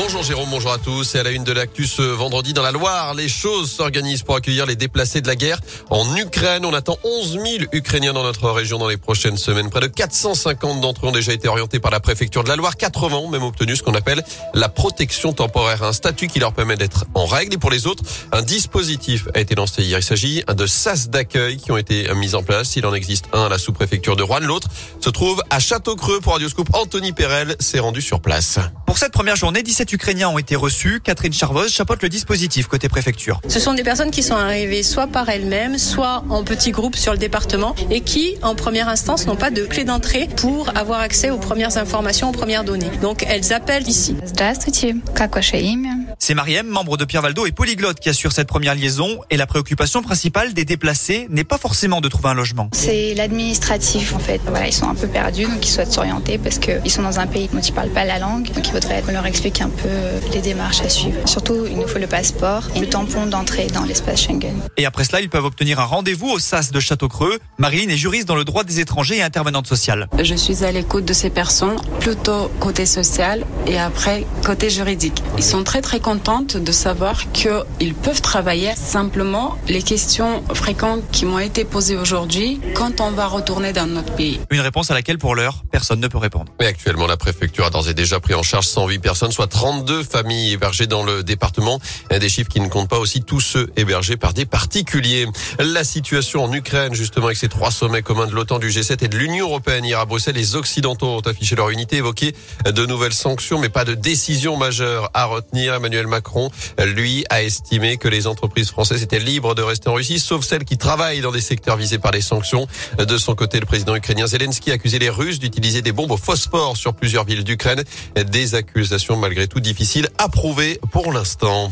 Bonjour Jérôme, bonjour à tous. Et à la une de l'actu ce vendredi dans la Loire, les choses s'organisent pour accueillir les déplacés de la guerre en Ukraine. On attend 11 000 Ukrainiens dans notre région dans les prochaines semaines. Près de 450 d'entre eux ont déjà été orientés par la préfecture de la Loire. 80 ont même obtenu ce qu'on appelle la protection temporaire, un statut qui leur permet d'être en règle. Et pour les autres, un dispositif a été lancé hier. Il s'agit de sas d'accueil qui ont été mis en place. Il en existe un à la sous-préfecture de Rouen. L'autre se trouve à Château-Creux pour Radioscope. Anthony Perel s'est rendu sur place. Pour cette première journée, 17 Ukrainiens ont été reçus. Catherine Charvoz chapeaute le dispositif côté préfecture. Ce sont des personnes qui sont arrivées soit par elles-mêmes, soit en petits groupes sur le département et qui, en première instance, n'ont pas de clé d'entrée pour avoir accès aux premières informations, aux premières données. Donc elles appellent ici. C'est Mariem, membre de Pierre Valdo et polyglotte qui assure cette première liaison. Et la préoccupation principale des déplacés n'est pas forcément de trouver un logement. C'est l'administratif en fait. Voilà, ils sont un peu perdus, donc ils souhaitent s'orienter parce qu'ils sont dans un pays dont ils parlent pas la langue. Donc il faudrait qu'on leur explique un peu les démarches à suivre. Surtout, il nous faut le passeport et le tampon d'entrée dans l'espace Schengen. Et après cela, ils peuvent obtenir un rendez-vous au SAS de Château-Creux. Marilyn est juriste dans le droit des étrangers et intervenante sociale. Je suis à l'écoute de ces personnes, plutôt côté social et après côté juridique. Ils sont très très contentes de savoir qu'ils peuvent travailler. Simplement, les questions fréquentes qui m'ont été posées aujourd'hui, quand on va retourner dans notre pays. Une réponse à laquelle, pour l'heure, personne ne peut répondre. Mais actuellement, la préfecture a d'ores et déjà pris en charge 108 personnes, soit 32 familles hébergées dans le département. Des chiffres qui ne comptent pas aussi tous ceux hébergés par des particuliers. La situation en Ukraine, justement, avec ces trois sommets communs de l'OTAN, du G7 et de l'Union européenne hier à Bruxelles, les Occidentaux ont affiché leur unité, évoqué de nouvelles sanctions, mais pas de décision majeure à retenir. Emmanuel Macron, lui, a estimé que les entreprises françaises étaient libres de rester en Russie, sauf celles qui travaillent dans des secteurs visés par les sanctions. De son côté, le président ukrainien Zelensky a accusé les Russes d'utiliser des bombes au phosphore sur plusieurs villes d'Ukraine. Des accusations malgré tout difficiles à prouver pour l'instant.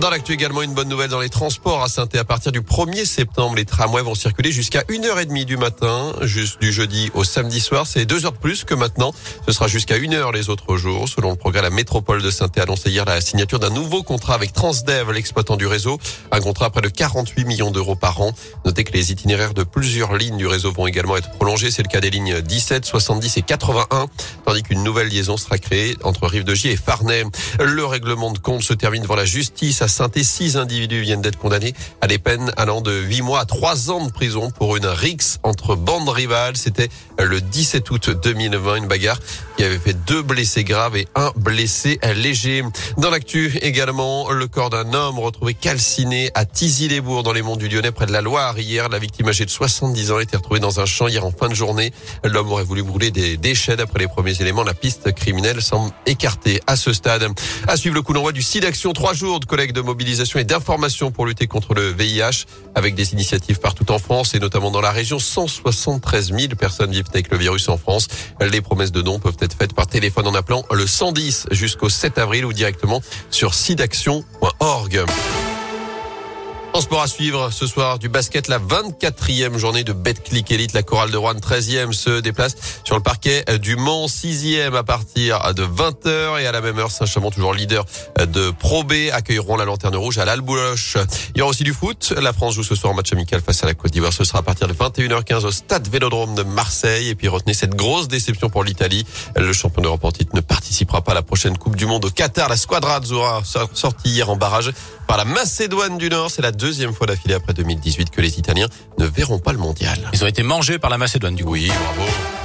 Dans l'actu également, une bonne nouvelle dans les transports à saint à partir du 1er septembre. Les tramways vont circuler jusqu'à 1h30 du matin, juste du jeudi au samedi soir. C'est deux heures de plus que maintenant. Ce sera jusqu'à 1h les autres jours. Selon le progrès, la métropole de saint a annoncé hier la signature d'un nouveau contrat avec Transdev, l'exploitant du réseau. Un contrat à près de 48 millions d'euros par an. Notez que les itinéraires de plusieurs lignes du réseau vont également être prolongés. C'est le cas des lignes 17, 70 et 81, tandis qu'une nouvelle liaison sera créée entre Rive-de-Gier et Farnay. Le règlement de compte se termine devant la justice saint Six individus viennent d'être condamnés à des peines allant de 8 mois à 3 ans de prison pour une rixe entre bandes rivales. C'était le 17 août 2020, une bagarre qui avait fait deux blessés graves et un blessé léger. Dans l'actu également, le corps d'un homme retrouvé calciné à Tizy-les-Bourgs dans les monts du Lyonnais près de la Loire. Hier, la victime âgée de 70 ans a été retrouvée dans un champ hier en fin de journée. L'homme aurait voulu brûler des déchets d'après les premiers éléments. La piste criminelle semble écartée à ce stade. À suivre le coup d'envoi du site d'action. Trois jours de collègues de mobilisation et d'information pour lutter contre le VIH avec des initiatives partout en France et notamment dans la région. 173 000 personnes vivent avec le virus en France. Les promesses de dons peuvent être faites par téléphone en appelant le 110 jusqu'au 7 avril ou directement sur sidaction.org. En sport à suivre ce soir du basket, la 24e journée de Betclic Elite. La chorale de Rouen 13e se déplace sur le parquet du Mans 6e à partir de 20h et à la même heure Saint-Chamond toujours leader de Pro B accueilleront la Lanterne Rouge à l'Albouloche. Il y aura aussi du foot. La France joue ce soir en match amical face à la Côte d'Ivoire. Ce sera à partir de 21h15 au stade Vélodrome de Marseille. Et puis retenez cette grosse déception pour l'Italie. Le champion d'Europe en titre ne participera pas à la prochaine Coupe du Monde au Qatar. La Squadra Azzurra sortie hier en barrage par la Macédoine du Nord. C'est la deuxième fois d'affilée après 2018 que les Italiens ne verront pas le mondial. Ils ont été mangés par la Macédoine du coup. Oui, bravo.